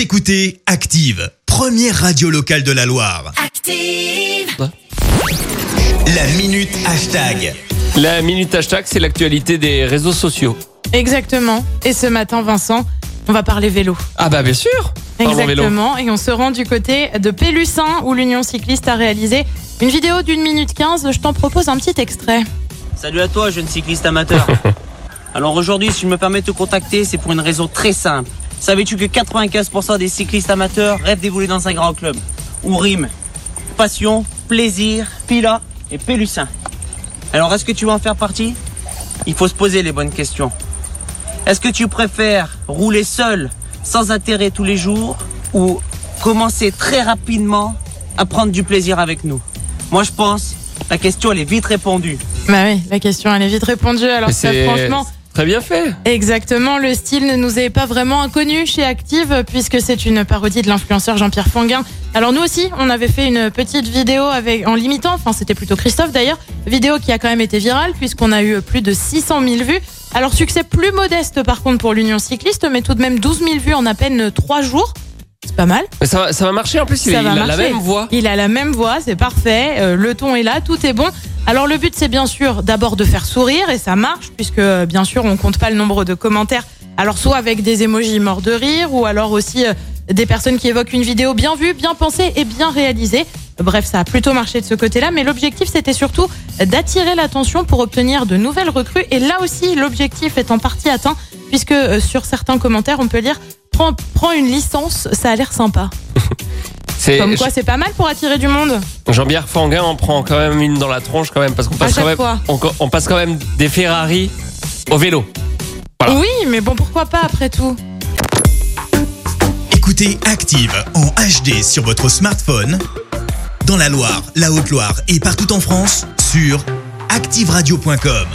Vous écoutez Active, première radio locale de la Loire. Active. La minute hashtag. La minute hashtag, c'est l'actualité des réseaux sociaux. Exactement. Et ce matin, Vincent, on va parler vélo. Ah bah bien sûr Parlons vélo. Exactement. Et on se rend du côté de Pélussin où l'Union cycliste a réalisé une vidéo d'une minute 15. Je t'en propose un petit extrait. Salut à toi, jeune cycliste amateur. Alors aujourd'hui, si je me permets de te contacter, c'est pour une raison très simple. Savais-tu que 95% des cyclistes amateurs rêvent d'évoluer dans un grand club Où rime passion, plaisir, pila et pélussin. Alors est-ce que tu veux en faire partie? Il faut se poser les bonnes questions. Est-ce que tu préfères rouler seul, sans intérêt tous les jours, ou commencer très rapidement à prendre du plaisir avec nous? Moi je pense, la question elle est vite répondue. Bah oui, la question elle est vite répondue. Alors c'est franchement, très bien fait. exactement, le style ne nous est pas vraiment inconnu chez Active puisque c'est une parodie de l'influenceur Jean-Pierre Fanguin. Alors nous aussi, on avait fait une petite vidéo avec en limitant, enfin c'était plutôt Christophe d'ailleurs, vidéo qui a quand même été virale puisqu'on a eu plus de 600 000 vues. Alors succès plus modeste par contre pour l'Union cycliste, mais tout de même 12 000 vues en à peine 3 jours. C'est pas mal. Mais ça, va- ça va marcher en plus, il, Ça il va a la même voix. Il a la même voix, c'est parfait. euh, le ton est là, tout est bon. Alors le but c'est bien sûr d'abord de faire sourire et ça marche puisque euh, bien sûr on compte pas le nombre de commentaires. Alors soit avec des émojis morts de rire ou alors aussi euh, des personnes qui évoquent une vidéo bien vue, bien pensée et bien réalisée. Bref, ça a plutôt marché de ce côté-là, mais l'objectif c'était surtout d'attirer l'attention pour obtenir de nouvelles recrues. Et là aussi, l'objectif est en partie atteint, puisque euh, sur certains commentaires, on peut lire prends, prends une licence, ça a l'air sympa. C'est Comme quoi, c'est pas mal pour attirer du monde. Jean-Pierre Fanguin en prend quand même une dans la tronche quand même parce qu'on passe quand même fois. on, on passe quand même des Ferrari au vélo. Voilà. Oui, mais bon, pourquoi pas après tout Écoutez Active en HD sur votre smartphone, dans la Loire, la Haute-Loire et partout en France, sur activeradio.com.